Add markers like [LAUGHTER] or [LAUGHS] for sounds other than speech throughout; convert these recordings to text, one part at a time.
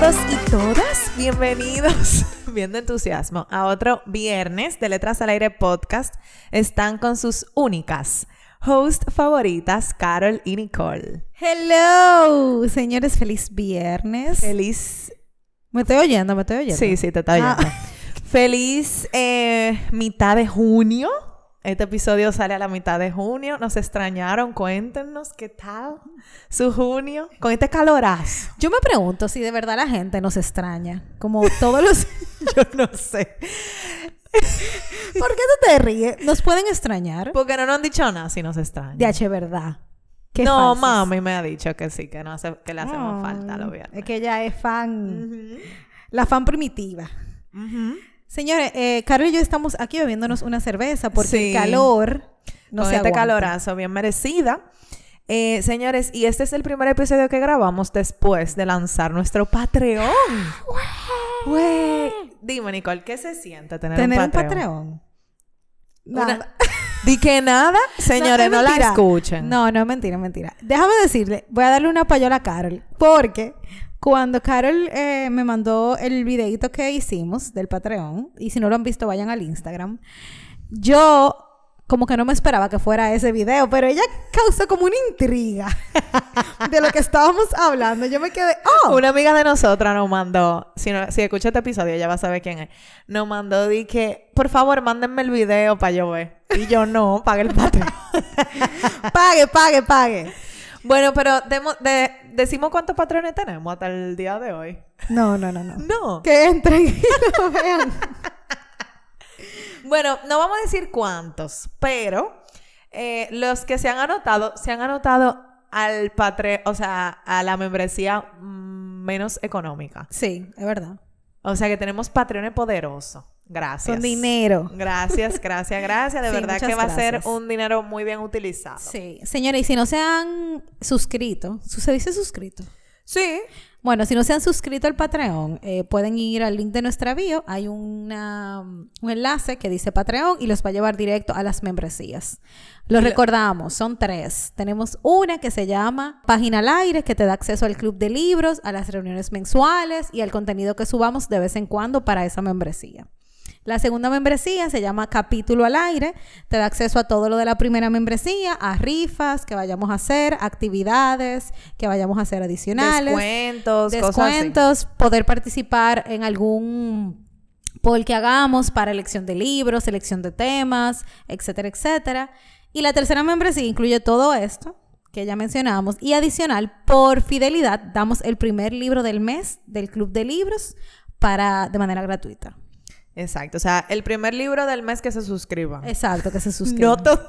todos y todas, bienvenidos, [LAUGHS] viendo entusiasmo, a otro viernes de Letras al Aire podcast. Están con sus únicas host favoritas, Carol y Nicole. Hello, señores, feliz viernes. Feliz... Me estoy oyendo, me estoy oyendo. Sí, sí, te estoy oyendo. Ah. [LAUGHS] Feliz eh, mitad de junio. Este episodio sale a la mitad de junio. Nos extrañaron. Cuéntenos qué tal su junio con este calorazo. Yo me pregunto si de verdad la gente nos extraña. Como todos los... [LAUGHS] Yo no sé. ¿Por qué tú te ríes? ¿Nos pueden extrañar? Porque no nos han dicho nada si nos extrañan. De H, verdad. Qué no, falsos. mami me ha dicho que sí, que, no hace, que le hacemos Ah, falta viernes. Es que ella es fan... La fan primitiva. Ujú. Señores, eh, Carol y yo estamos aquí bebiéndonos una cerveza porque Sí. el calor no con se este aguanta. calorazo bien merecida. Eh, señores, y este es el primer episodio que grabamos después de lanzar nuestro Patreon. Güey. Dime, Nicole, ¿qué se siente tener, Tener un Patreon? un Patreon. Una- Nada. Di que nada, señores, es no, la escuchen. No, no es mentira, es mentira. Déjame decirle, voy a darle una payola a Carol. Porque cuando Carol eh, me mandó el videito que hicimos del Patreon, y si no lo han visto, vayan al Instagram. Yo como que no me esperaba que fuera ese video, pero ella causó como una intriga [LAUGHS] de lo que estábamos hablando. Yo me quedé, oh, Una amiga de nosotras nos mandó, si, no, si escucha este episodio, ella va a saber quién es. Nos mandó, di que, por favor, mándenme el video para yo ver. Y yo no, pague el Patreon. [LAUGHS] pague, pague, pague. bueno, pero de- decimos cuántos patrones tenemos hasta el día de hoy. No, no, no, no. No. Que entren y lo vean. [LAUGHS] Bueno, no vamos a decir cuántos, pero eh, los que se han anotado, se han anotado al patre, o sea, a la membresía menos económica. Sí, es verdad. O sea que tenemos Patreones poderosos. Gracias. Con dinero. Gracias, gracias, gracias. De Sí, verdad que va a ser un dinero muy bien utilizado. Sí. Señores, y si no se han suscrito, ¿su- ¿se dice suscrito? Sí. Bueno, si no se han suscrito al Patreon, eh, pueden ir al link de nuestra bio. Hay una, un enlace que dice Patreon y los va a llevar directo a las membresías. Los lo- recordamos, son tres. Tenemos una que se llama Página al Aire, que te da acceso al club de libros, a las reuniones mensuales y al contenido que subamos de vez en cuando para esa membresía. La segunda membresía se llama Capítulo al Aire. Te da acceso a todo lo de la primera membresía, a rifas que vayamos a hacer, actividades que vayamos a hacer adicionales Descuentos, cosas así. descuentos, poder participar en algún poll que hagamos para elección de libros, selección de temas, etcétera, etcétera. Y la tercera membresía incluye todo esto que ya mencionamos y adicional, por fidelidad, damos el primer libro del mes del club de libros para de manera gratuita. Exacto. O sea, el primer libro del mes que se suscriban. Exacto, que se [LAUGHS] suscriban. No, to-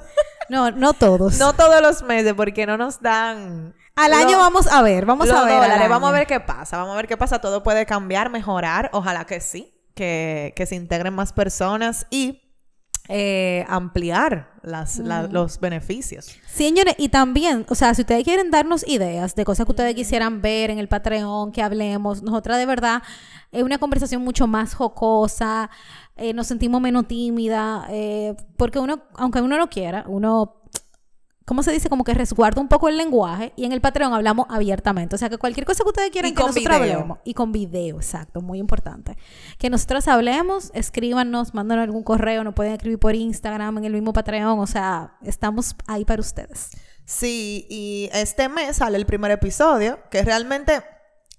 no, no todos. [LAUGHS] no todos los meses, porque no nos dan. Al lo- año vamos a ver, vamos a ver. dólares. Vamos a ver qué pasa. Vamos a ver qué pasa. Todo puede cambiar, mejorar. Ojalá que sí. Que, que se integren más personas y eh, ampliar las, la- los beneficios. Señores, y también, o sea, si ustedes quieren darnos ideas de cosas que ustedes quisieran ver en el Patreon, que hablemos, nosotras de verdad, es una conversación mucho más jocosa, eh, nos sentimos menos tímida, eh, porque uno, aunque uno no quiera, uno, ¿cómo se dice? Como que resguarda un poco el lenguaje y en el Patreon hablamos abiertamente. O sea, que cualquier cosa que ustedes quieran Y que nosotros video. hablemos. Y con video, exacto, muy importante. Que nosotros hablemos, escríbanos, mándanos algún correo, nos pueden escribir por Instagram, en el mismo Patreon, o sea, estamos ahí para ustedes. Sí, y este mes sale el primer episodio, que realmente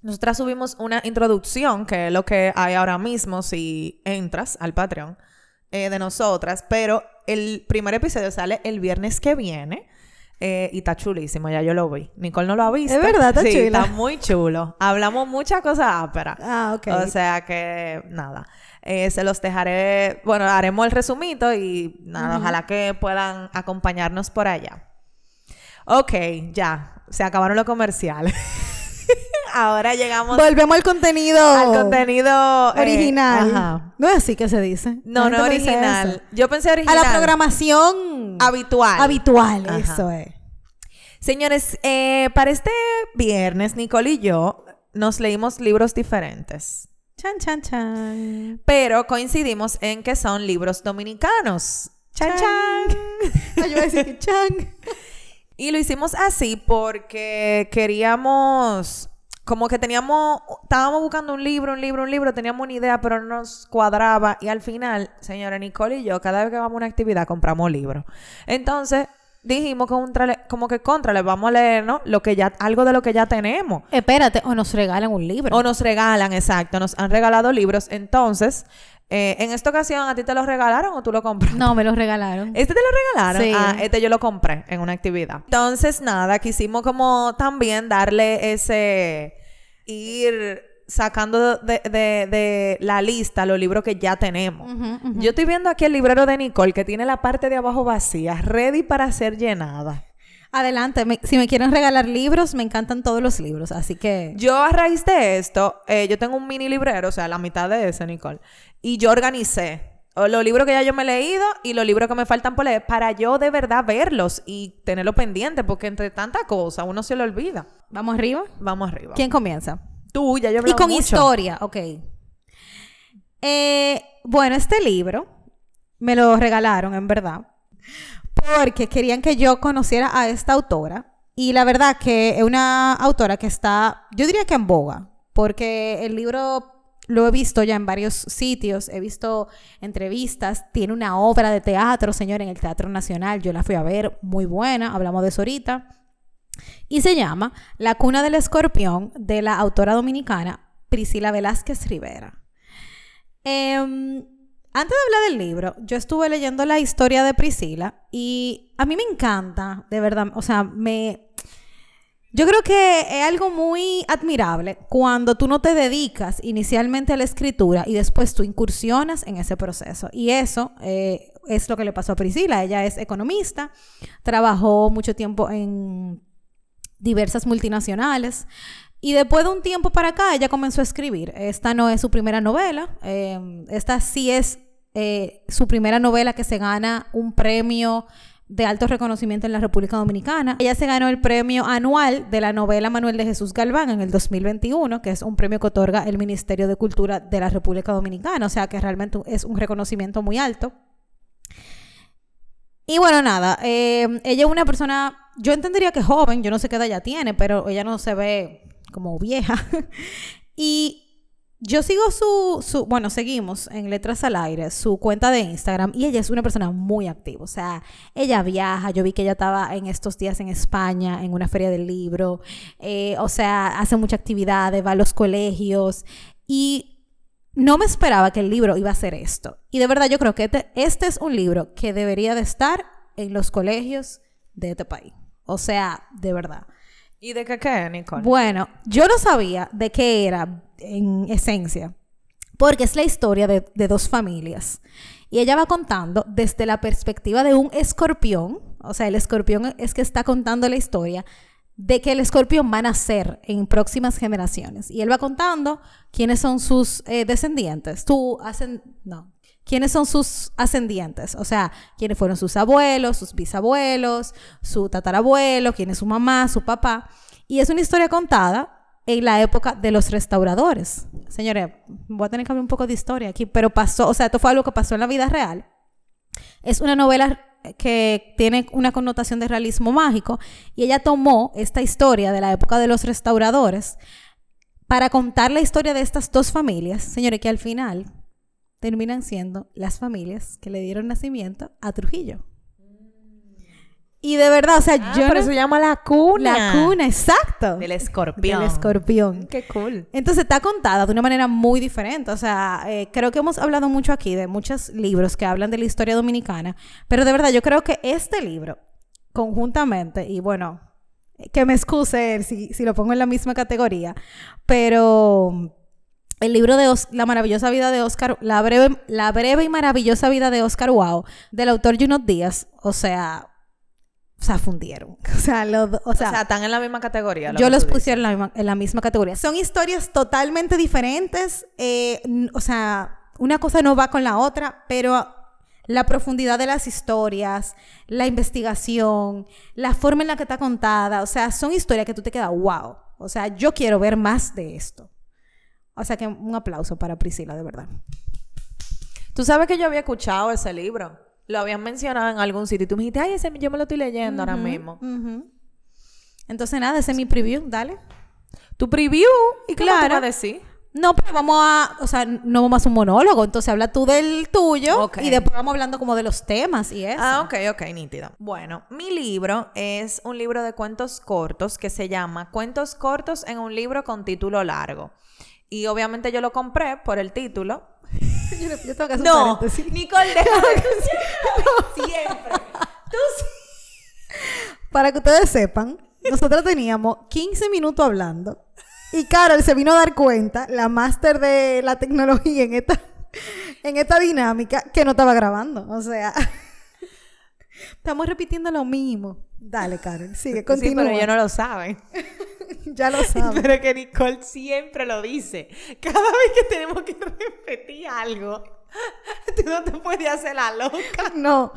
nosotras subimos una introducción, que es lo que hay ahora mismo si entras al Patreon eh, de nosotras, pero el primer episodio sale el viernes que viene. Eh, y está chulísimo, ya yo lo vi. Nicole no lo ha visto. Es verdad, está sí, chulo. Está muy chulo. Hablamos muchas cosas ásperas. Ah, ok. O sea que, nada. Eh, se los dejaré, bueno, haremos el resumito y nada, ojalá que puedan acompañarnos por allá. Ok, ya, se acabaron los comerciales. [LAUGHS] Ahora llegamos Volvemos al contenido. al contenido eh, original. ajá. No es así que se dice. No, no original. Yo pensé A original. la programación habitual. habitual, Ajá. eso es. Señores, eh, para este viernes, Nicole y yo nos leímos libros diferentes. Chan, chan, chan. Pero coincidimos en que son libros dominicanos. Chan, Chan. chan. Ay, yo iba a decir que chan. [LAUGHS] Y lo hicimos así porque queríamos como que teníamos, estábamos buscando un libro, un libro, un libro, teníamos una idea, pero no nos cuadraba. Y al final, señora Nicole y yo, cada vez que vamos a una actividad, compramos libros. Entonces, dijimos como que contra, le vamos a leer, ¿no? Lo que ya, algo de lo que ya tenemos. Espérate, o nos regalan un libro. O nos regalan, exacto, nos han regalado libros. Entonces, eh, en esta ocasión, ¿a ti te lo regalaron o tú lo compraste? No, me lo regalaron. ¿Este te lo regalaron? Sí. Ah, este yo lo compré en una actividad. Entonces, nada, quisimos como también darle ese... ir sacando de, de- de la lista los libros que ya tenemos. Yo estoy viendo aquí el librero de Nicole que tiene la parte de abajo vacía, ready para ser llenada. Adelante, me- si me quieren regalar libros, me encantan todos los libros, así que... Yo a raíz de esto, eh, yo tengo un mini librero, o sea, la mitad de ese, Nicole, y yo organicé los libros que ya yo me he leído y los libros que me faltan por leer para yo de verdad verlos y tenerlos pendientes, porque entre tanta cosa uno se lo olvida. ¿Vamos arriba? Vamos arriba. ¿Quién comienza? Tú, ya yo he Y con mucho. historia, ok. Eh, bueno, este libro me lo regalaron, en verdad, porque querían que yo conociera a esta autora. Y la verdad que es una autora que está, yo diría que en boga, porque el libro lo he visto ya en varios sitios, he visto entrevistas, tiene una obra de teatro, señor, en el Teatro Nacional, yo la fui a ver, muy buena, hablamos de eso ahorita. Y se llama La cuna del escorpión de la autora dominicana Priscila Velázquez Rivera. Em, antes de hablar del libro, yo estuve leyendo la historia de Priscila y a mí me encanta, de verdad, o sea, me... Yo creo que es algo muy admirable cuando tú no te dedicas inicialmente a la escritura y después tú incursionas en ese proceso. Y eso eh, es lo que le pasó a Priscila. Ella es economista, trabajó mucho tiempo en diversas multinacionales. Y después de un tiempo para acá, ella comenzó a escribir. Esta no es su primera novela. eh, esta sí es eh, su primera novela que se gana un premio de alto reconocimiento en la República Dominicana. Ella se ganó el premio anual de la novela Manuel de Jesús Galván en el 2021, que es un premio que otorga el Ministerio de Cultura de la República Dominicana. O sea que realmente es un reconocimiento muy alto. Y bueno, nada, eh, ella es una persona, yo entendería que joven, yo no sé qué edad ella tiene, pero ella no se ve como vieja. [LAUGHS] y yo sigo su, su, bueno, seguimos en Letras al Aire, su cuenta de Instagram, y ella es una persona muy activa. O sea, ella viaja, yo vi que ella estaba en estos días en España, en una feria del libro, eh, o sea, hace mucha actividad, va a los colegios, y no me esperaba que el libro iba a ser esto. Y de verdad yo creo que este, este es un libro que debería de estar en los colegios de este país. O sea, de verdad. ¿Y de qué qué, Nicole? Bueno, yo no sabía de qué era en esencia, porque es la historia de, dos familias. Y ella va contando desde la perspectiva de un escorpión, o sea, el escorpión es que está contando la historia de que el escorpión va a nacer en próximas generaciones. Y él va contando quiénes son sus eh, descendientes. Tú hacen, no, quiénes son sus ascendientes, o sea, quiénes fueron sus abuelos, sus bisabuelos, su tatarabuelo, quién es su mamá, su papá. Y es una historia contada en la época de los restauradores. Señores, voy a tener que hablar un poco de historia aquí, pero pasó, o sea, esto fue algo que pasó en la vida real. Es una novela que tiene una connotación de realismo mágico y ella tomó esta historia de la época de los restauradores para contar la historia de estas dos familias, señores, que al final terminan siendo las familias que le dieron nacimiento a Trujillo. Y de verdad, o sea, Ah, yo pero no- eso se llama la cuna. la cuna, exacto. Del escorpión. Del escorpión. Qué cool. Entonces está contada de una manera muy diferente. O sea, eh, creo que hemos hablado mucho aquí de muchos libros que hablan de la historia dominicana, pero de verdad yo creo que este libro, conjuntamente, y bueno, que me excuse si, si lo pongo en la misma categoría, pero el libro de Os- La maravillosa vida de Oscar, la breve, la breve y maravillosa vida de Oscar Wow, del autor Junot Díaz, o sea, o sea, fundieron. [LAUGHS] O sea, do- o O sea, están en la misma categoría. lo yo los puse en la, misma, en la misma categoría. Son historias totalmente diferentes. eh, o sea, una cosa no va con la otra, pero la profundidad de las historias, la investigación, la forma en la que está contada, o sea, son historias que tú te quedas, wow. O sea, yo quiero ver más de esto. O sea, que un aplauso para Priscila, de verdad. Tú sabes que yo había escuchado ese libro. Lo habían mencionado en algún sitio. Y tú me dijiste, ay, ese yo me lo estoy leyendo ahora mismo. Entonces, nada, ese es mi preview. Dale. Tu preview. ¿Y Claro. vas a decir? No, pero vamos a, o sea, no vamos a hacer un monólogo, entonces habla tú del tuyo y después vamos hablando como de los temas y eso. Ah, ok, ok, nítido. Bueno, mi libro es un libro de cuentos cortos que se llama Cuentos cortos en un libro con título largo. Y obviamente yo lo compré por el título. [LAUGHS] yo, yo tengo que hacer un No, paréntesis. Nicole, déjame. [LAUGHS] [LAUGHS] Siempre. Tú sí. Para que ustedes sepan, nosotros teníamos 15 minutos hablando y Carol se vino a dar cuenta, la máster de la tecnología en esta, en esta dinámica, que no estaba grabando. O sea, estamos repitiendo lo mismo. Dale, Carol, sigue, Sí, continúa. pero ellos no lo saben. [LAUGHS] Ya lo sabes. Pero que Nicole siempre lo dice. Cada vez que tenemos que repetir algo, [LAUGHS] tú no te puedes hacer la loca. No.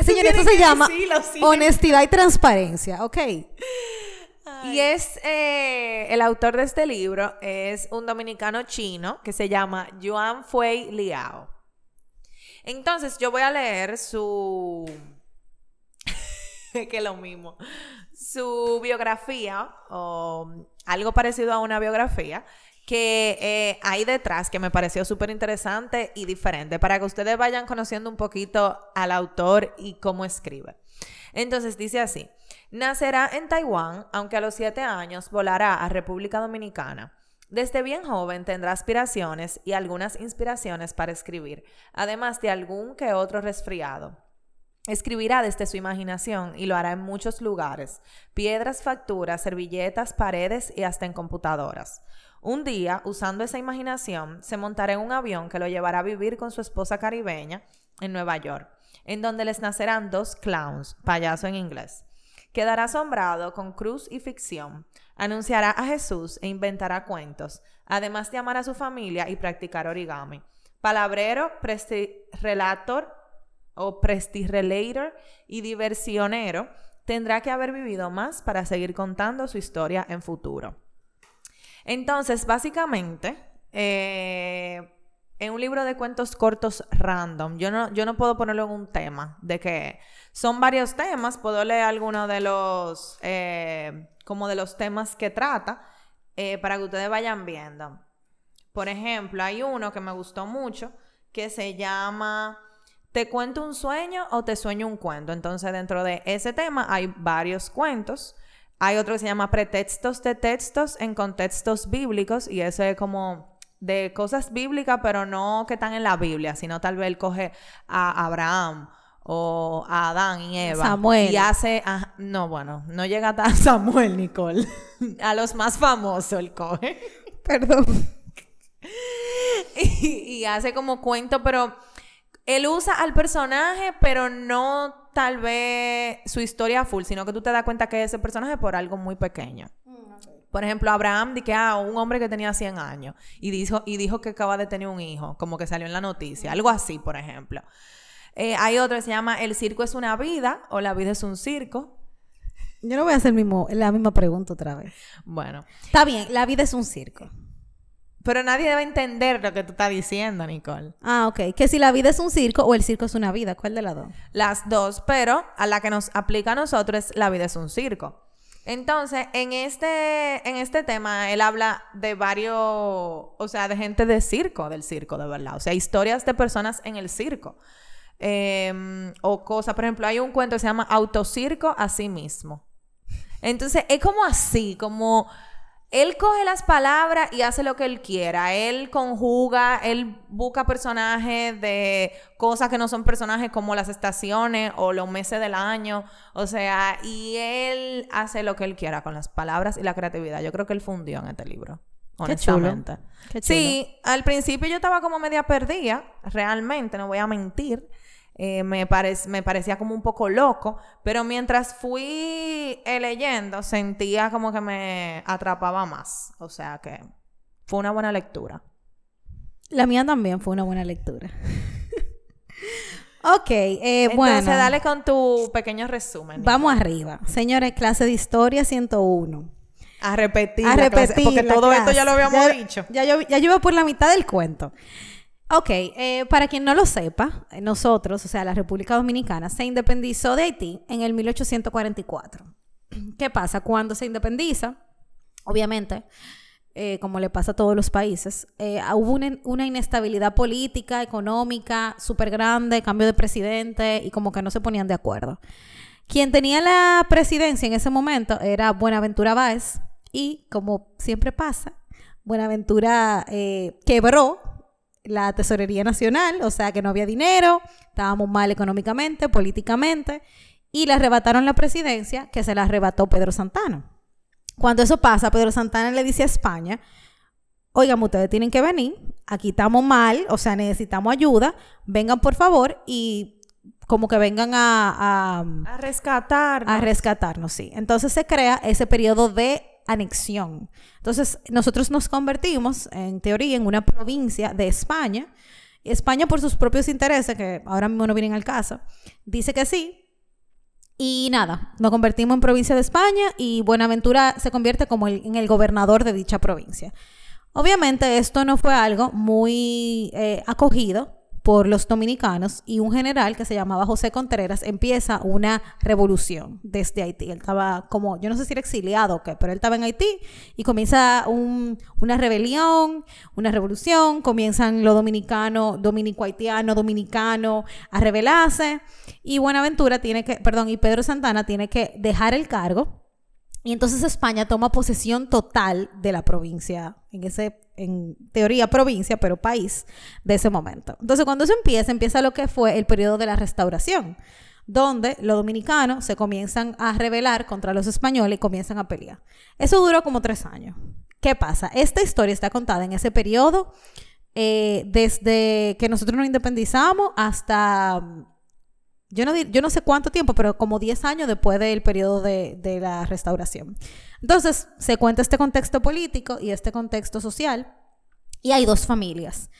Señor, tienes eso se llama honestidad y transparencia, ¿ok? Y es eh, el autor de este libro es un dominicano chino que se llama Yuan Fui Liao. Entonces yo voy a leer su [LAUGHS] que es lo mismo su biografía o algo parecido a una biografía que eh, hay detrás que me pareció súper interesante y diferente para que ustedes vayan conociendo un poquito al autor y cómo escribe. Entonces dice así, nacerá en Taiwán, aunque a los siete años volará a República Dominicana. Desde bien joven tendrá aspiraciones y algunas inspiraciones para escribir, además de algún que otro resfriado. Escribirá desde su imaginación y lo hará en muchos lugares, piedras, facturas, servilletas, paredes y hasta en computadoras. Un día, usando esa imaginación, se montará en un avión que lo llevará a vivir con su esposa caribeña en Nueva York, en donde les nacerán dos clowns, payaso en inglés. Quedará asombrado con cruz y ficción, anunciará a Jesús e inventará cuentos, además de amar a su familia y practicar origami. Palabrero, presti-relator o prestirelator y diversionero, tendrá que haber vivido más para seguir contando su historia en futuro. Entonces, básicamente, eh, en un libro de cuentos cortos random, yo no, yo no puedo ponerlo en un tema, de que son varios temas, puedo leer algunos de los, eh, como de los temas que trata, eh, para que ustedes vayan viendo. Por ejemplo, hay uno que me gustó mucho, que se llama ¿Te cuento un sueño o te sueño un cuento? Entonces, dentro de ese tema hay varios cuentos. Hay otro que se llama Pretextos de textos en contextos bíblicos y eso es como de cosas bíblicas, pero no que están en la Biblia, sino tal vez él coge a Abraham o a Adán y Eva. Samuel. Y hace, ah, no, bueno, no llega hasta [LAUGHS] Samuel, Nicole. a los más famosos él coge. Perdón. [LAUGHS] y, y hace como cuento, pero él usa al personaje, pero no tal vez su historia full, sino que tú te das cuenta que es ese personaje por algo muy pequeño. Por ejemplo, Abraham, di que ah, un hombre que tenía 100 años y dijo, y dijo que acaba de tener un hijo, como que salió en la noticia, algo así, por ejemplo. Eh, hay otro que se llama El circo es una vida o La vida es un circo. Yo no voy a hacer mismo, la misma pregunta otra vez. Bueno, Está bien, la vida es un circo. Pero nadie debe entender lo que tú estás diciendo, Nicole. Ah, ok. Que si la vida es un circo o el circo es una vida, ¿cuál de las dos? Las dos, pero a la que nos aplica a nosotros es la vida es un circo. Entonces, en este, en este tema, él habla de varios, o sea, de gente de circo, del circo, de verdad. O sea, historias de personas en el circo. Em, o cosas, por ejemplo, hay un cuento que se llama Autocirco a sí mismo. Entonces, es como así, como él coge las palabras y hace lo que él quiera. Él conjuga, él busca personajes de cosas que no son personajes como las estaciones o los meses del año. O sea, y él hace lo que él quiera con las palabras y la creatividad. Yo creo que él fundió en este libro. Qué chulo. Honestamente. Qué chulo. Sí, al principio yo estaba como media perdida, realmente, no voy a mentir. Eh, me, parec- me parecía como un poco loco, pero mientras fui eh, leyendo, sentía como que me atrapaba más. O sea que fue una buena lectura. La mía también fue una buena lectura. ok, eh, Entonces, bueno. dale con tu pequeño resumen. Vamos arriba. Señores, clase de historia 101. a repetir. a la clase, repetir. porque la todo esto ya lo habíamos Ya- dicho. Ya, yo, ya yo iba por la mitad del cuento. Ok, eh, para quien no lo sepa, eh, nosotros, o sea, la República Dominicana, se independizó de Haití en el 1844. [CLEARS THROAT] ¿Qué pasa? Cuando se independiza, Obviamente, eh, como le pasa a todos los países, hubo una, inestabilidad política, económica, súper grande, cambio de presidente y como que no se ponían de acuerdo. Quien tenía la presidencia en ese momento era Buenaventura Báez y como siempre pasa, Buenaventura quebró la Tesorería Nacional, o sea que no había dinero, estábamos mal económicamente, políticamente, y le arrebataron la presidencia que se la arrebató Pedro Santana. Cuando eso pasa, Pedro Santana le dice a España, oigan, ustedes tienen que venir, aquí estamos mal, o sea, necesitamos ayuda, vengan por favor y como que vengan a... A, a rescatarnos. A rescatarnos, sí. Entonces se crea ese periodo de anexión. Entonces nosotros nos convertimos, en teoría, en una provincia de España. España por sus propios intereses, que ahora mismo no vienen al caso, dice que sí, y nada, nos convertimos en provincia de España y Buenaventura se convierte como en el gobernador de dicha provincia. Obviamente esto no fue algo muy eh, acogido por los dominicanos y un general que se llamaba José Contreras empieza una revolución desde Haití. Él estaba como, yo no sé si era exiliado o qué, pero él estaba en Haití y comienza una rebelión, una revolución, comienzan los dominicanos, dominico-haitiano, dominicano a rebelarse y Buenaventura tiene que, perdón, y Pedro Santana tiene que dejar el cargo y entonces España toma posesión total de la provincia, en ese, en teoría provincia, pero país de ese momento. Entonces cuando eso empieza, empieza lo que fue el periodo de la restauración, donde los dominicanos se comienzan a rebelar contra los españoles y comienzan a pelear. Eso duró como tres años. ¿Qué pasa? Esta historia está contada en ese periodo, eh, desde que nosotros nos independizamos hasta yo no, yo no sé cuánto tiempo, pero como 10 años después del periodo de, de, la restauración. Entonces, se cuenta este contexto político y este contexto social, y hay dos familias.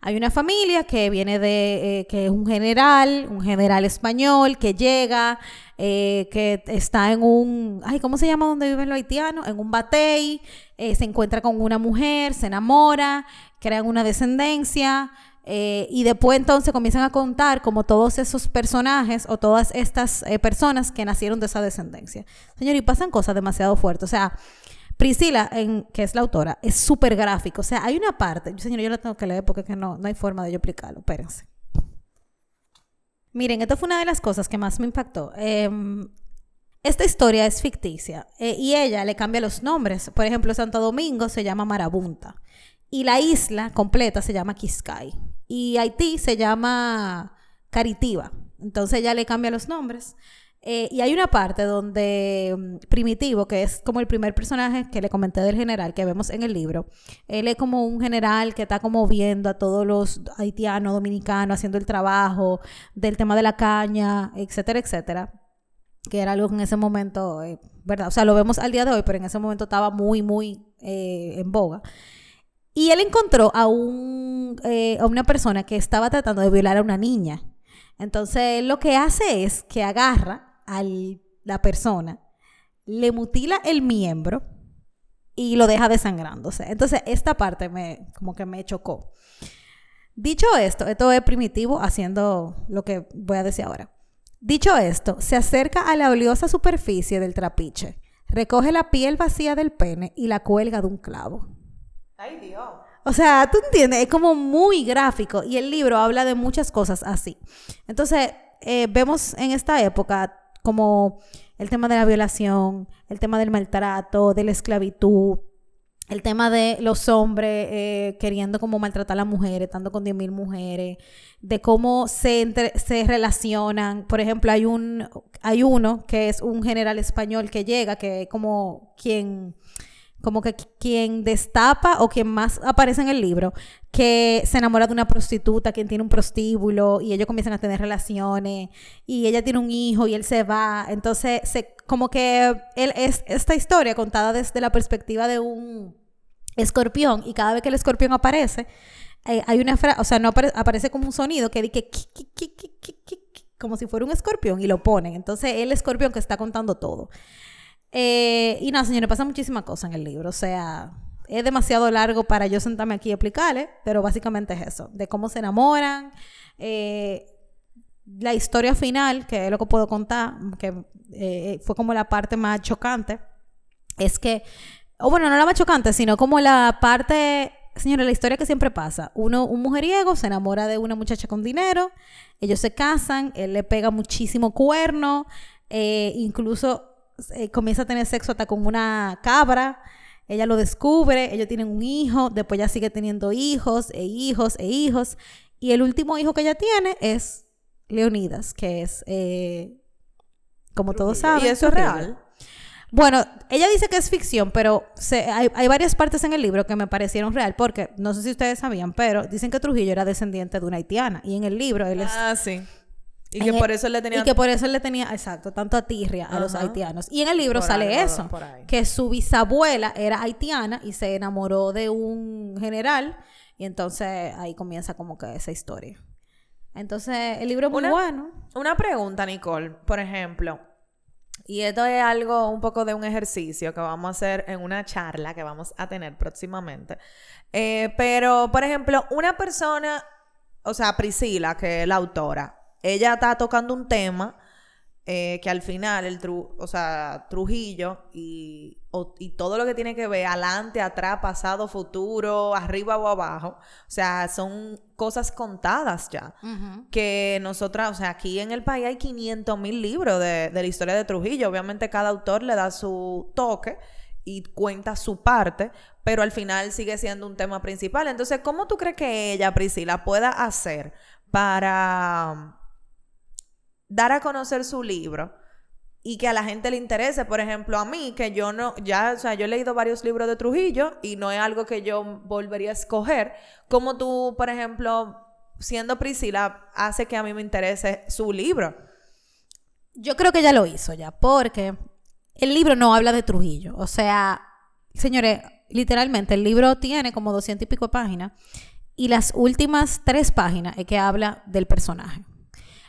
Hay una familia que viene de, eh, que es un general, un general español que llega, eh, que está en un, ay, ¿cómo se llama donde viven los haitianos? En un batey, eh, se encuentra con una mujer, se enamora, crean una descendencia, eh, y después entonces comienzan a contar como todos esos personajes o todas estas eh, personas que nacieron de esa descendencia. Señor, y pasan cosas demasiado fuertes. O sea, Priscila, que es la autora, es súper gráfico. O sea, hay una parte, señor, yo la tengo que leer porque que no, no hay forma de yo explicarlo. Espérense. Miren, esto fue una de las cosas que más me impactó. Em, esta historia es ficticia eh, y ella le cambia los nombres. Por ejemplo, Santo Domingo se llama Marabunta y la isla completa se llama Quiscay y Haití se llama Caritiva. Entonces ella le cambia los nombres. Eh, y hay una parte donde mm, Primitivo, que es como el primer personaje que le comenté del general que vemos en el libro, él es como un general que está como viendo a todos los haitianos, dominicanos, haciendo el trabajo del tema de la caña, etcétera, etcétera, que era algo en ese momento, eh, ¿verdad? O sea, lo vemos al día de hoy, pero en ese momento estaba muy, muy eh, en boga. Y él encontró a, un, eh, a una persona que estaba tratando de violar a una niña. Entonces, lo que hace es que agarra a la persona, le mutila el miembro y lo deja desangrándose. Entonces, esta parte me, como que me chocó. Dicho esto, esto es primitivo haciendo lo que voy a decir ahora. Dicho esto, se acerca a la oleosa superficie del trapiche, recoge la piel vacía del pene y la cuelga de un clavo. Ay, Dios. O sea, tú entiendes, es como muy gráfico y el libro habla de muchas cosas así. Entonces, eh, vemos en esta época como el tema de la violación, el tema del maltrato, de la esclavitud, el tema de los hombres eh, queriendo como maltratar a las mujeres, estando con 10.000 mujeres, de cómo se, se relacionan. Por ejemplo, hay, un, hay uno que es un general español que llega, que es como quien como que quien destapa o quien más aparece en el libro, que se enamora de una prostituta, quien tiene un prostíbulo y ellos comienzan a tener relaciones y ella tiene un hijo y él se va. Entonces, se, como que él es esta historia contada desde la perspectiva de un escorpión y cada vez que el escorpión aparece, eh, hay una frase, o sea, no aparece como un sonido que dice como si fuera un escorpión y lo ponen. Entonces, el escorpión que está contando todo. Eh, y nada, señores, pasa muchísimas cosas en el libro. O sea, es demasiado largo para yo sentarme aquí y explicarle, pero básicamente es eso, de cómo se enamoran, eh, la historia final, que es lo que puedo contar, que eh, fue como la parte más chocante, es que o bueno, no la más chocante, sino como la parte, señores, la historia que siempre pasa. Uno, un mujeriego se enamora de una muchacha con dinero, ellos se casan, él le pega muchísimo cuerno, eh, incluso eh, comienza a tener sexo hasta con una cabra. Ella lo descubre, ellos tienen un hijo, después ya sigue teniendo hijos e hijos e hijos. Y el último hijo que ella tiene es Leonidas, que es, eh, como todos saben. ¿Y eso es real? Bueno, ella dice que es ficción, pero se- hay, hay varias partes en el libro que me parecieron real, porque no sé si ustedes sabían, pero dicen que Trujillo era descendiente de una haitiana. Y en el libro él es Ah, sí. Y que el- por eso le tenía... Y que por eso le tenía, exacto, tanto a tirria a los haitianos. Y en el libro Por sale eso, por que su bisabuela era haitiana y se enamoró de un general y entonces ahí comienza como que esa historia. Entonces, el libro es muy Una- bueno. Una pregunta, Nicole, por ejemplo, y esto es algo un poco de un ejercicio que vamos a hacer en una charla que vamos a tener próximamente. Eh, pero, por ejemplo, una persona, o sea, Priscila, que es la autora, ella está tocando un tema eh, que al final, el tru- o sea, Trujillo y, o- y todo lo que tiene que ver adelante, atrás, pasado, futuro, arriba o abajo, o sea, son cosas contadas ya que nosotras, o sea, aquí en el país hay 500 mil libros de, de la historia de Trujillo. Obviamente cada autor le da su toque y cuenta su parte, pero al final sigue siendo un tema principal. Entonces, ¿cómo tú crees que ella, Priscila, pueda hacer para dar a conocer su libro? Y que a la gente le interese, por ejemplo, a mí, que yo no, ya, o sea, yo he leído varios libros de Trujillo y no es algo que yo volvería a escoger. Como tú, por ejemplo, siendo Priscila, hace que a mí me interese su libro. Yo creo que ella lo hizo ya, porque el libro no habla de Trujillo. O sea, señores, literalmente el libro tiene como doscientos y pico páginas y las últimas tres páginas es que habla del personaje.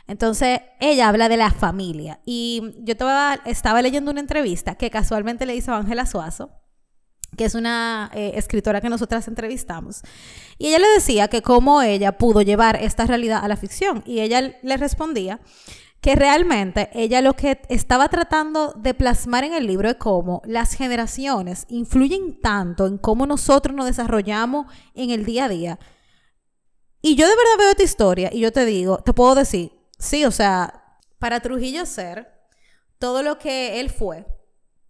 Entonces, ella habla de la familia. Y yo estaba, leyendo una entrevista que casualmente le hizo Ángela Suazo, que es una eh, escritora que nosotras entrevistamos. Y ella le decía que cómo ella pudo llevar esta realidad a la ficción. Y ella le respondía que realmente ella lo que estaba tratando de plasmar en el libro es cómo las generaciones influyen tanto en cómo nosotros nos desarrollamos en el día a día. Y yo de verdad veo esta historia y yo te digo, te puedo decir, sí, o sea, para Trujillo ser todo lo que él fue,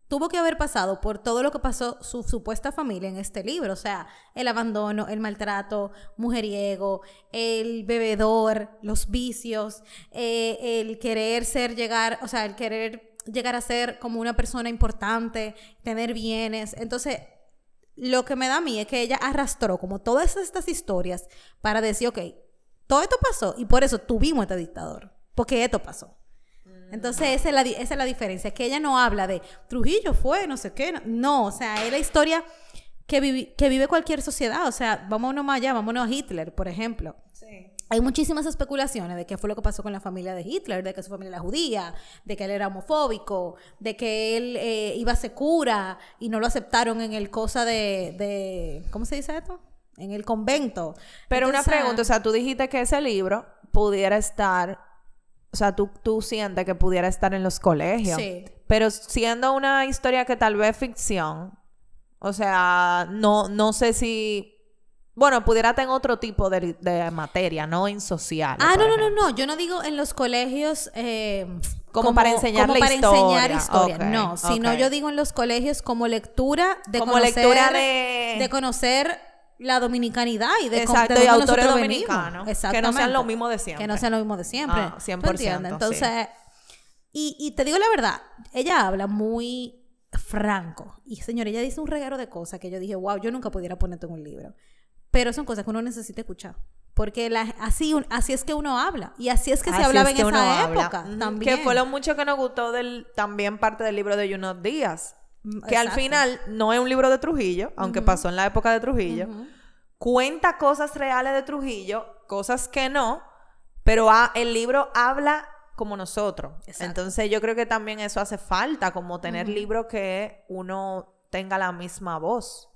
tuvo que haber pasado por todo lo que pasó su supuesta familia en este libro, o sea, el abandono, el maltrato, mujeriego, el bebedor, los vicios, eh, el querer ser llegar, o sea, el querer llegar a ser como una persona importante, tener bienes. Entonces, lo que me da a mí es que ella arrastró como todas estas historias para decir, ok, todo esto pasó y por eso tuvimos este dictador, porque esto pasó. Entonces, esa es, la, esa es la diferencia, que ella no habla de Trujillo fue, no sé qué, no, no, o sea, es la historia que, vivi- que vive cualquier sociedad, o sea, vámonos más allá, vámonos a Hitler, por ejemplo. Sí. Hay muchísimas especulaciones de qué fue lo que pasó con la familia de Hitler, de que su familia era judía, de que él era homofóbico, de que él eh, iba a ser cura y no lo aceptaron en el cosa de, de ¿cómo se dice esto? En el convento. Pero una pregunta, o sea, tú dijiste que ese libro pudiera estar, o sea, tú, tú sientes que pudiera estar en los colegios. Sí. Pero siendo una historia que tal vez es ficción, o sea, no, no sé si, bueno, pudiera tener otro tipo de, de materia, no en social. Ah, no, no, no, no. Yo no digo en los colegios eh, Como para enseñar como la para enseñar historia. historia. Ok, no, sino yo digo en los colegios como lectura de Como conocer, lectura de- de conocer la dominicanidad y de Exacto, de y dónde autores dominicanos, que no sean lo mismo de siempre. Que no sean lo mismo de siempre. Ah, ¿Tú 100%, entiendes? sí. Entonces, y, y te digo la verdad, ella habla muy franco. Y señor, ella dice un regalo de cosas que yo dije, wow, yo nunca pudiera ponerte en un libro. Pero son cosas que uno necesita escuchar. Porque la- así, así es que uno habla. Y así es que se hablaba es en que esa época también. Que fue lo mucho que nos gustó del, también parte del libro de Junot Díaz. Que al final no es un libro de Trujillo, aunque pasó en la época de Trujillo. Cuenta cosas reales de Trujillo, cosas que no, pero ha- el libro habla como nosotros. Exacto. Entonces yo creo que también eso hace falta, como tener libros que uno tenga la misma voz,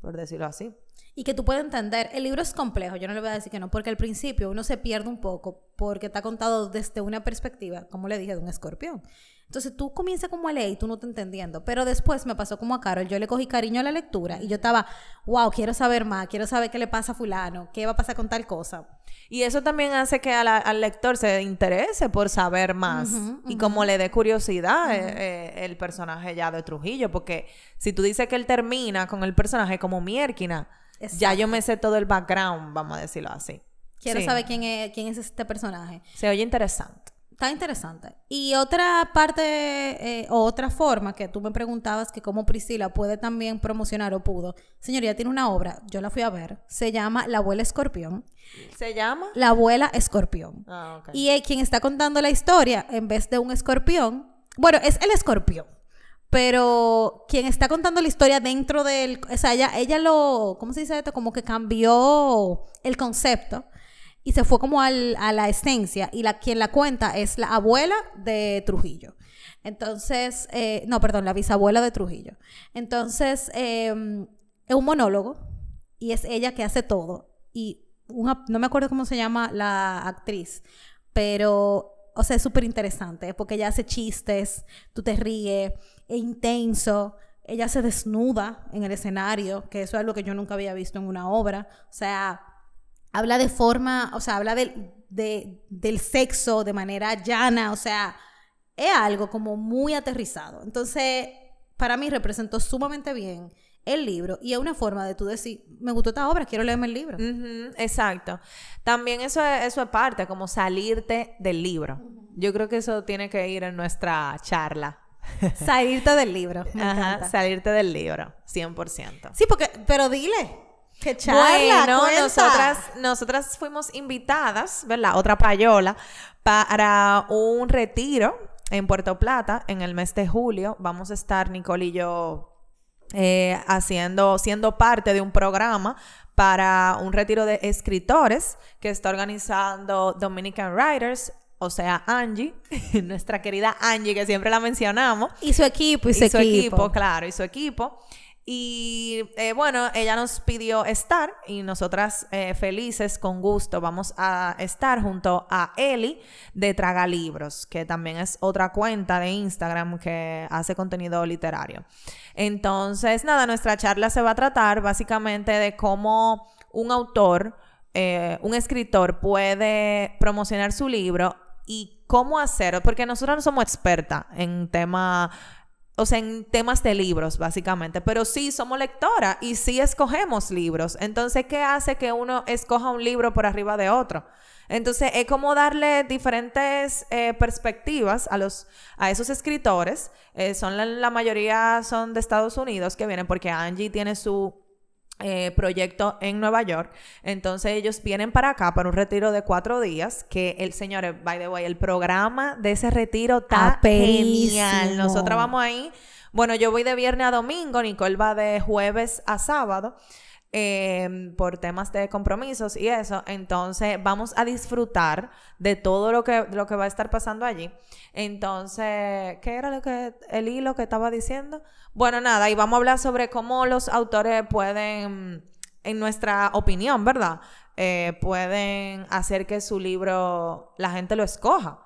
por decirlo así. Y que tú puedas entender, el libro es complejo, yo no le voy a decir que no, porque al principio uno se pierde un poco porque está contado desde una perspectiva, como le dije, de un escorpión. Entonces tú comienzas como a leer y tú no te entendiendo. Pero después me pasó como a Carol, yo le cogí cariño a la lectura y yo estaba, wow, quiero saber más, quiero saber qué le pasa a fulano, qué va a pasar con tal cosa. Y eso también hace que al lector se interese por saber más y como le dé curiosidad eh, eh, el personaje ya de Trujillo, porque si tú dices que él termina con el personaje como Mierquina, ya yo me sé todo el background, vamos a decirlo así. Quiero saber quién es, quién es este personaje. Se oye interesante. Está interesante. Y otra parte, eh, o otra forma que tú me preguntabas que cómo Priscila puede también promocionar o pudo. Señoría, tiene una obra, yo la fui a ver, se llama La abuela escorpión. ¿Se llama? La abuela escorpión. Ah, Y eh, quien está contando la historia, en vez de un escorpión, bueno, es el escorpión. Pero quien está contando la historia dentro del, o sea, ella, ella lo, ¿cómo se dice esto? Como que cambió el concepto y se fue como al, a la esencia y la, quien la cuenta es la abuela de Trujillo. Entonces, eh, no, perdón, la bisabuela de Trujillo. Entonces, em, es un monólogo y es ella que hace todo. Y no me acuerdo cómo se llama la actriz, pero, o sea, es súper interesante porque ella hace chistes, tú te ríes, es intenso. Ella se desnuda en el escenario, que eso es algo que yo nunca había visto en una obra. O sea, habla de forma, o sea, habla del, del sexo de manera llana, o sea, es algo como muy aterrizado. Entonces, para mí representó sumamente bien el libro y es una forma de tú decir, me gustó esta obra, quiero leerme el libro. exacto. También eso es, eso es parte, como salirte del libro. Yo creo que eso tiene que ir en nuestra charla. salirte del libro. Ajá, salirte del libro, 100%. Sí, porque, pero dile, ¡Qué charla! Bueno, nosotras, nosotras fuimos invitadas, ¿verdad? Otra payola, para un retiro en Puerto Plata en el mes de julio. Vamos a estar, Nicole y yo, eh, haciendo, siendo parte de un programa para un retiro de escritores que está organizando Dominican Writers o sea, Angie, [LAUGHS] nuestra querida Angie, que siempre la mencionamos. Y su equipo, y su, su equipo. Claro, y su equipo. Y eh, bueno, ella nos pidió estar y nosotras eh, felices, con gusto, vamos a estar junto a Eli de Traga Libros, que también es otra cuenta de Instagram que hace contenido literario. Entonces, nada, nuestra charla se va a tratar básicamente de cómo un autor, eh, un escritor puede promocionar su libro y cómo hacerlo, porque nosotros no somos expertas en tema o sea, en temas de libros, básicamente, pero sí somos lectora y sí escogemos libros. Entonces, ¿qué hace que uno escoja un libro por arriba de otro? Entonces, es como darle diferentes eh, perspectivas a, los, a esos escritores. Eh, son la mayoría son de Estados Unidos que vienen porque Angie tiene su eh, proyecto en Nueva York. Entonces ellos vienen para acá para un retiro de cuatro días. Que el señor, by the way, el programa de ese retiro está genial. Nosotros vamos ahí. Bueno, yo voy de viernes a domingo, Nicole va de jueves a sábado. Em, por temas de compromisos y eso. Entonces, vamos a disfrutar de todo lo que, lo que va a estar pasando allí. Entonces, ¿qué era lo que el hilo que estaba diciendo? Bueno, nada, y vamos a hablar sobre cómo los autores pueden, en nuestra opinión, ¿verdad? Eh, pueden hacer que su libro la gente lo escoja.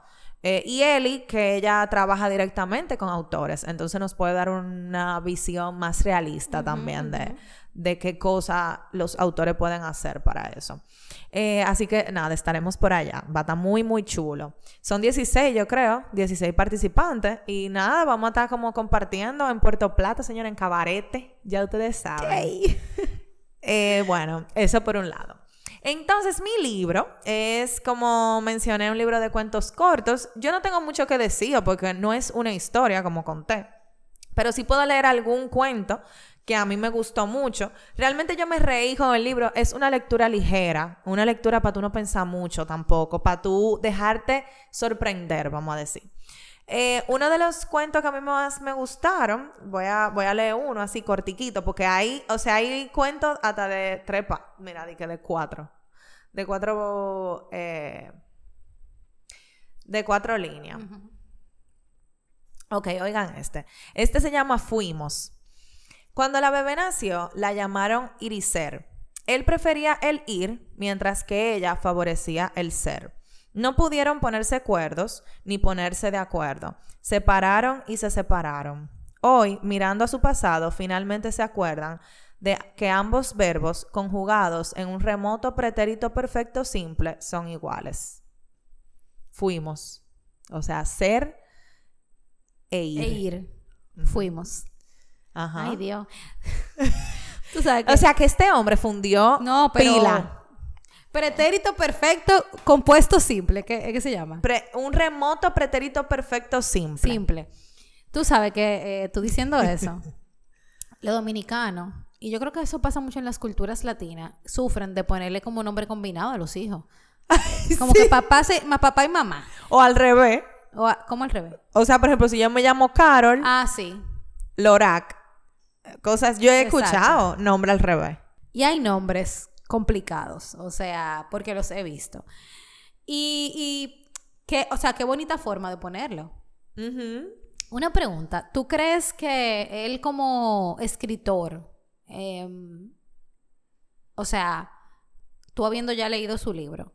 Eh, y Eli, que ella trabaja directamente con autores, entonces nos puede dar una visión más realista también de, de qué cosa los autores pueden hacer para eso. Eh, así que nada, estaremos por allá. Va a estar muy, muy chulo. Son 16, yo creo, 16 participantes. Y nada, vamos a estar como compartiendo en Puerto Plata, señor, en Cabarete. Ya ustedes saben. [LAUGHS] Eh, bueno, eso por un lado. Entonces, mi libro es, como mencioné, un libro de cuentos cortos. Yo no tengo mucho que decir porque no es una historia, como conté. Pero sí puedo leer algún cuento que a mí me gustó mucho. Realmente yo me reí con el libro. Es una lectura ligera, una lectura para tú no pensar mucho tampoco, para tú dejarte sorprender, vamos a decir. Eh, uno de los cuentos que a mí más me gustaron, voy a, voy a leer uno así cortiquito, porque hay, o sea, hay cuentos hasta de tres, mira, de que de cuatro, de cuatro, eh, de cuatro líneas. Ok, oigan este. Este se llama Fuimos. Cuando la bebé nació, la llamaron Iriser. Él prefería el ir, mientras que ella favorecía el ser. No pudieron ponerse cuerdos ni ponerse de acuerdo. Separaron y se separaron. Hoy, mirando a su pasado, finalmente se acuerdan de que ambos verbos conjugados en un remoto pretérito perfecto simple son iguales. Fuimos. O sea, ser e ir. E ir. Fuimos. Ajá. Ay, Dios. [LAUGHS] Tú sabes que... O sea, que este hombre fundió no, pero... pila. Pretérito perfecto compuesto simple. ¿Qué, qué se llama? Pre- un remoto pretérito perfecto simple. Simple. Tú sabes que eh, tú diciendo [LAUGHS] eso, los dominicanos, y yo creo que eso pasa mucho en las culturas latinas, sufren de ponerle como nombre combinado a los hijos. [LAUGHS] Como que papá, se, papá y mamá. O al revés. O a- ¿Cómo al revés? O sea, por ejemplo, si yo me llamo Carol Ah, sí. Lorac, cosas yo he Exacto. escuchado, nombre al revés. Y hay nombres complicados, o sea, porque los he visto. Y, y qué, o sea, qué bonita forma de ponerlo. Una pregunta, ¿tú crees que él como escritor, em, o sea, tú habiendo ya leído su libro,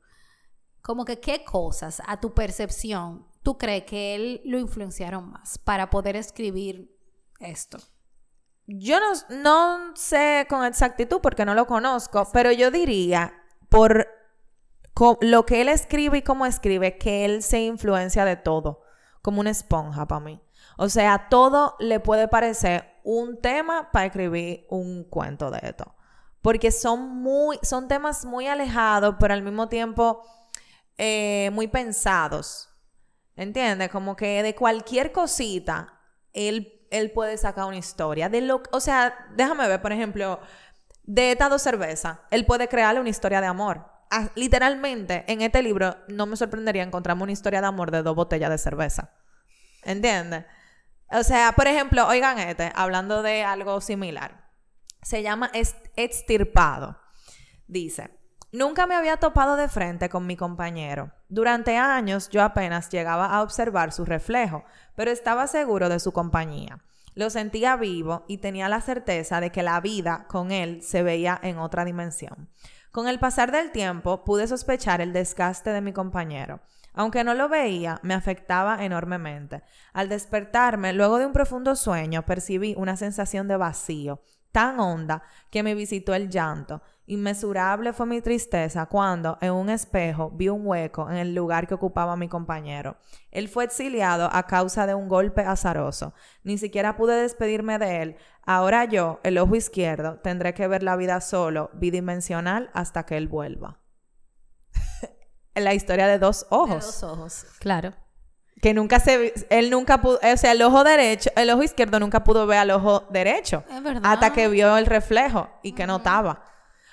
como que qué cosas a tu percepción tú crees que él lo influenciaron más para poder escribir esto? Yo no, no sé con exactitud porque no lo conozco, pero yo diría, por lo que él escribe y cómo escribe, que él se influencia de todo, como una esponja para mí. O sea, todo le puede parecer un tema para escribir un cuento de esto. Porque son muy, son temas muy alejados, pero al mismo tiempo eh, muy pensados. ¿Entiendes? Como que de cualquier cosita, él, él puede sacar una historia. De lo, o sea, déjame ver, por ejemplo, de estas dos cervezas, él puede crearle una historia de amor. Ah, literalmente, en este libro, no me sorprendería encontrarme una historia de amor de dos botellas de cerveza. ¿Entiendes? O sea, por ejemplo, oigan este, hablando de algo similar. Se llama extirpado. Dice, nunca me había topado de frente con mi compañero. Durante años yo apenas llegaba a observar su reflejo, pero estaba seguro de su compañía. Lo sentía vivo y tenía la certeza de que la vida con él se veía en otra dimensión. Con el pasar del tiempo pude sospechar el desgaste de mi compañero. Aunque no lo veía, me afectaba enormemente. Al despertarme, luego de un profundo sueño, percibí una sensación de vacío, tan honda que me visitó el llanto. Inmesurable fue mi tristeza cuando, en un espejo, vi un hueco en el lugar que ocupaba mi compañero. Él fue exiliado a causa de un golpe azaroso. Ni siquiera pude despedirme de él. Ahora yo, el ojo izquierdo, tendré que ver la vida solo, bidimensional, hasta que él vuelva. [LAUGHS] la historia de dos ojos. De dos ojos, claro. Que nunca se... Él nunca pudo... O sea, el ojo derecho... El ojo izquierdo nunca pudo ver al ojo derecho. Es verdad. Hasta que vio el reflejo y que notaba.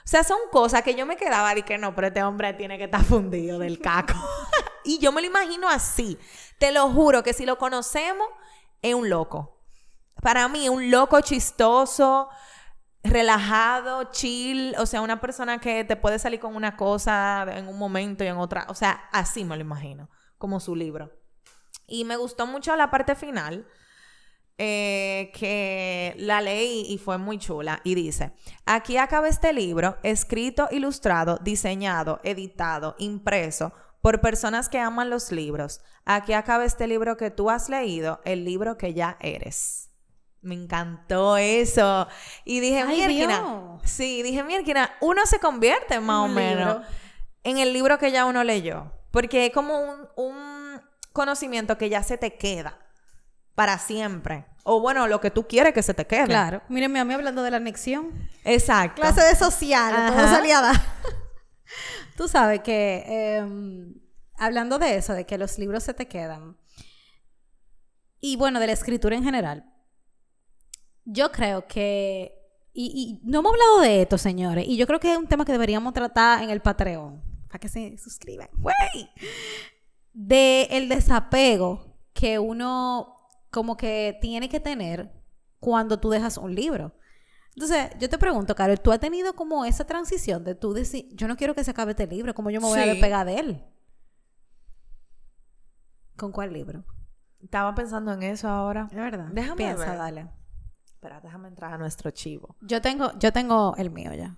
O sea, son cosas que yo me quedaba y que no, pero este hombre tiene que estar [LAUGHS] fundido del caco. [LAUGHS] y yo me lo imagino así. Te lo juro que si lo conocemos, es un loco. Para mí, un loco chistoso, relajado, chill. O sea, una persona que te puede salir con una cosa en un momento y en otra. O sea, así me lo imagino, como su libro. Y me gustó mucho la parte final eh, que la leí y fue muy chula. Y dice, aquí acaba este libro, escrito, ilustrado, diseñado, editado, impreso por personas que aman los libros. Aquí acaba este libro que tú has leído, el libro que ya eres. Me encantó eso. Y dije. Dios. Sí, dije, mierda, uno se convierte más o menos libro. en el libro que ya uno leyó. Porque es como un, un conocimiento que ya se te queda para siempre. O bueno, lo que tú quieres que se te quede. Claro. Mírenme a mí hablando de la anexión. Exacto. Clase de social, todo Ajá. salía a dar. Tú sabes que, em, hablando de eso, de que los libros se te quedan, y bueno, de la escritura en general, yo creo que, y, y no hemos hablado de esto, señores, y yo creo que es un tema que deberíamos tratar en el Patreon, para que se suscriban, güey, de el desapego que uno como que tiene que tener cuando tú dejas un libro. Entonces, yo te pregunto, Carol, ¿tú has tenido como esa transición de tú decir, yo no quiero que se acabe este libro, ¿cómo yo me voy a despegar de él? ¿Con cuál libro? Estaba pensando en eso ahora. Es verdad. Déjame Piensa, ver. dale. Espera, déjame entrar a nuestro chivo. Yo tengo, yo tengo el mío ya.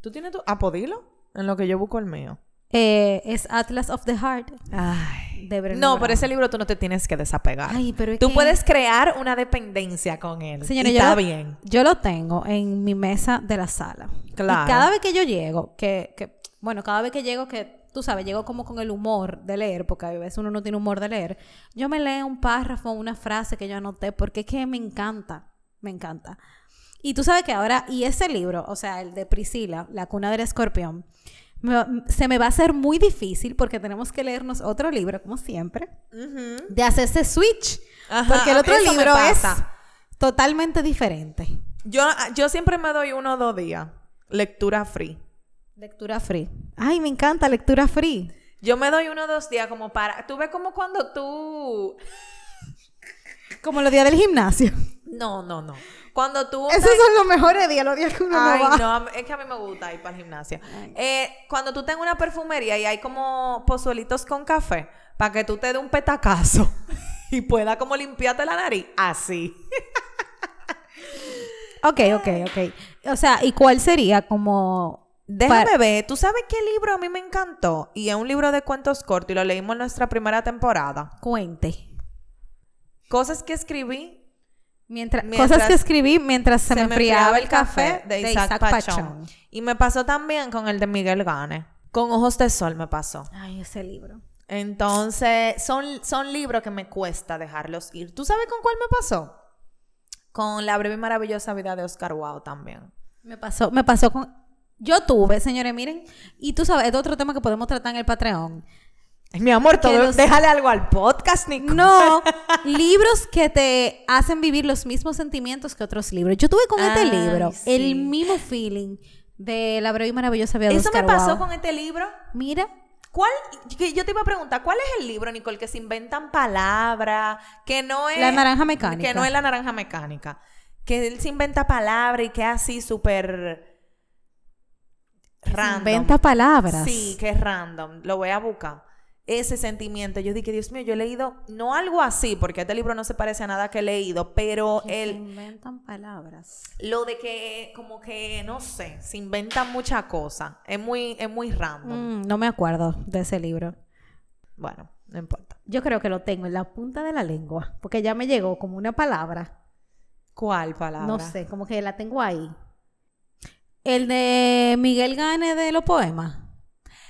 ¿Tú tienes tu... ¿A Podilo? En lo que yo busco el mío. Eh, es Atlas of the Heart. Ay. De Brené No, por Brown. ese libro tú no te tienes que desapegar. Ay, pero tú que- puedes crear una dependencia con él. Señores, y yo está lo, bien. yo lo tengo en mi mesa de la sala. Claro. Y cada vez que yo llego, que, que, bueno, cada vez que llego, que tú sabes, llego como con el humor de leer, porque a veces uno no tiene humor de leer, yo me leo un párrafo, una frase que yo anoté, porque es que me encanta, me encanta. Y tú sabes que ahora, y ese libro, o sea, el de Priscila, La cuna del escorpión, se me va a hacer muy difícil porque tenemos que leernos otro libro, como siempre, de hacer ese switch. Ajá, porque el otro libro es totalmente diferente. Yo, yo siempre me doy uno o dos días. Lectura free. Lectura free. Ay, me encanta lectura free. Yo me doy uno o dos días como para... Tú ves como cuando tú... Como los días del gimnasio. No, no, no. Cuando tú... Esos son los mejores días, los días que uno Ay, no va. no, es que a mí me gusta ir para el gimnasio. Eh, cuando tú tengas una perfumería y hay como pozuelitos con café, para que tú te dé un petacazo [LAUGHS] y pueda como limpiarte la nariz, así. [LAUGHS] Ok, ok, ok. O sea, ¿y cuál sería como... Déjame para- ver, ¿tú sabes qué libro a mí me encantó? Y es un libro de cuentos cortos y lo leímos en nuestra primera temporada. Cuente. Cosas que escribí Mientras, Mientras cosas que escribí mientras se, me enfriaba el café de Isaac, Pachón. Y me pasó también con el de Miguel Gane. Con Ojos de Sol me pasó. Ay, ese libro. Entonces, son, son libros que me cuesta dejarlos ir. ¿Tú sabes con cuál me pasó? Con La breve y maravillosa vida de Oscar Wilde también. Me pasó, me pasó con... Yo tuve, señores, miren, y tú sabes, es otro tema que podemos tratar en el Patreon. Mi amor, todo, los- déjale algo al podcast, Nico. No, [LAUGHS] libros que te hacen vivir los mismos sentimientos que otros libros. Yo tuve con este libro sí. el mismo feeling de La breve y maravillosa vida de Eso me pasó con este libro. Mira, ¿Cuál? Yo te iba a preguntar, ¿cuál es el libro, Nicole, que se inventan palabras, que no es... La naranja mecánica. Que no es la naranja mecánica. Que él se inventa palabras y que es así súper... Random. inventa palabras. Sí, que es random. Lo voy a buscar. Ese sentimiento. Yo dije, Dios mío, yo he leído, no algo así, porque este libro no se parece a nada que he leído, pero Que se inventan palabras. lo de que, como que, no sé, se inventan muchas cosas. Es muy, es muy random. Mm, no me acuerdo de ese libro. Bueno, no importa. Yo creo que lo tengo en la punta de la lengua, porque ya me llegó como una palabra. ¿Cuál palabra? No sé, como que la tengo ahí. El de Miguel Gane de los poemas.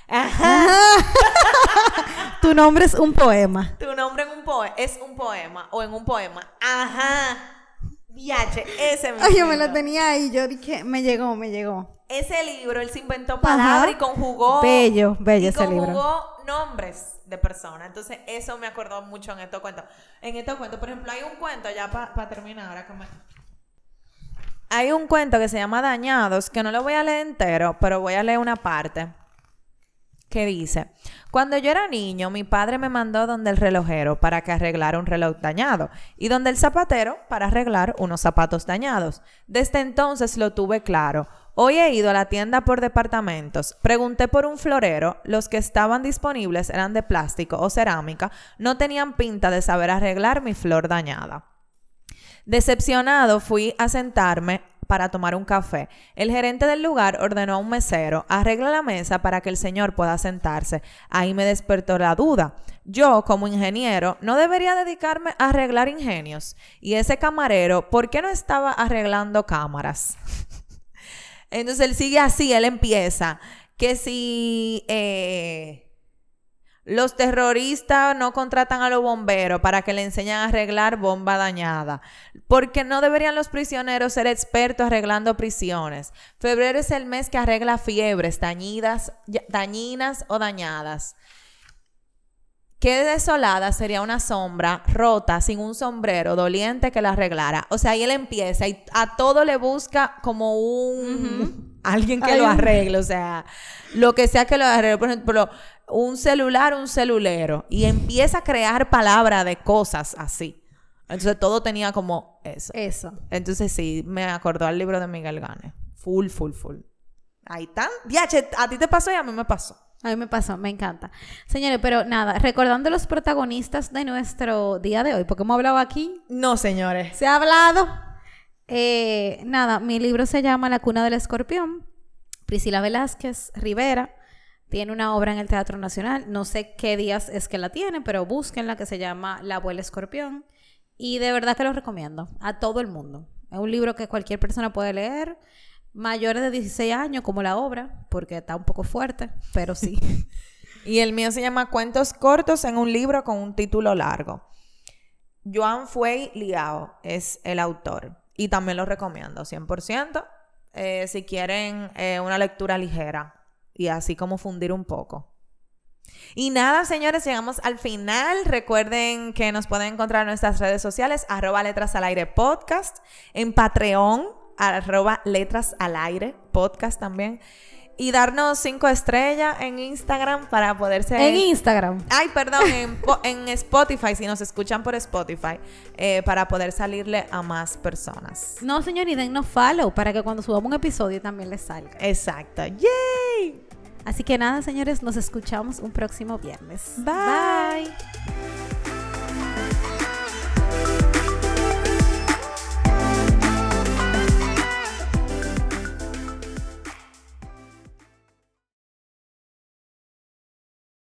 Ajá. [LAUGHS] Tu nombre es un poema. Tu nombre en un poema es un poema o en un poema. Ajá. Viache, ese Ay, yo me lo tenía ahí. Yo dije, me llegó, me llegó. Ese libro, él se inventó palabras y conjugó. Bello, bello y ese libro. conjugó nombres de personas. Entonces, eso me acordó mucho en estos cuentos. En estos cuentos, por ejemplo, hay un cuento, ya para terminar, ahora que me. Hay un cuento que se llama Dañados, que no lo voy a leer entero, pero voy a leer una parte. Que dice: Cuando yo era niño, mi padre me mandó donde el relojero para que arreglara un reloj dañado y donde el zapatero para arreglar unos zapatos dañados. Desde entonces lo tuve claro. Hoy he ido a la tienda por departamentos. Pregunté por un florero. Los que estaban disponibles eran de plástico o cerámica. No tenían pinta de saber arreglar mi flor dañada. Decepcionado fui a sentarme para tomar un café. El gerente del lugar ordenó a un mesero, arregla la mesa para que el señor pueda sentarse. Ahí me despertó la duda. Yo, como ingeniero, no debería dedicarme a arreglar ingenios. Y ese camarero, ¿por qué no estaba arreglando cámaras? [LAUGHS] Entonces él sigue así, él empieza. Que si... eh, los terroristas no contratan a los bomberos para que le enseñen a arreglar bomba dañada. Porque no deberían los prisioneros ser expertos arreglando prisiones. Febrero es el mes que arregla fiebres dañidas, dañinas o dañadas. Qué desolada sería una sombra rota sin un sombrero doliente que la arreglara. O sea, ahí él empieza y a todo le busca como un... Alguien que lo arregle, o sea, lo que sea que lo arregle. Por ejemplo, un celular, un celulero. Y empieza a crear palabras de cosas así. Entonces todo tenía como eso. Eso. Entonces sí, me acordó al libro de Miguel Gane. Full, full, full. Ahí está. Diache, a ti te pasó y a mí me pasó. A mí me pasó, me encanta. Señores, pero nada, recordando los protagonistas de nuestro día de hoy, porque hemos hablado aquí, No, señores. se ha hablado. Eh, nada, mi libro se llama La cuna del escorpión. Priscila Velázquez Rivera, Tiene una obra en el Teatro Nacional. No sé qué días es que la tiene, pero búsquenla que se llama La abuela escorpión. Y de verdad que lo recomiendo a todo el mundo. Es un libro que cualquier persona puede leer, mayores de 16 años como la obra, porque está un poco fuerte, pero sí. [LAUGHS] y el mío se llama Cuentos cortos en un libro con un título largo. Joan Fue Liao es el autor y también lo recomiendo 100%. Eh, si quieren eh, una lectura ligera y así como fundir un poco. Y nada, señores, llegamos al final. Recuerden que nos pueden encontrar en nuestras redes sociales, arroba letras al aire podcast, en Patreon, arroba letras al aire podcast también. Y darnos cinco estrellas en Instagram para poderse... En Instagram. Ay, perdón, en, Spotify, si nos escuchan por Spotify, eh, para poder salirle a más personas. No, señor, y dennos follow para que cuando subamos un episodio también les salga. Exacto. ¡Yay! Así que nada, señores, nos escuchamos un próximo viernes. Bye.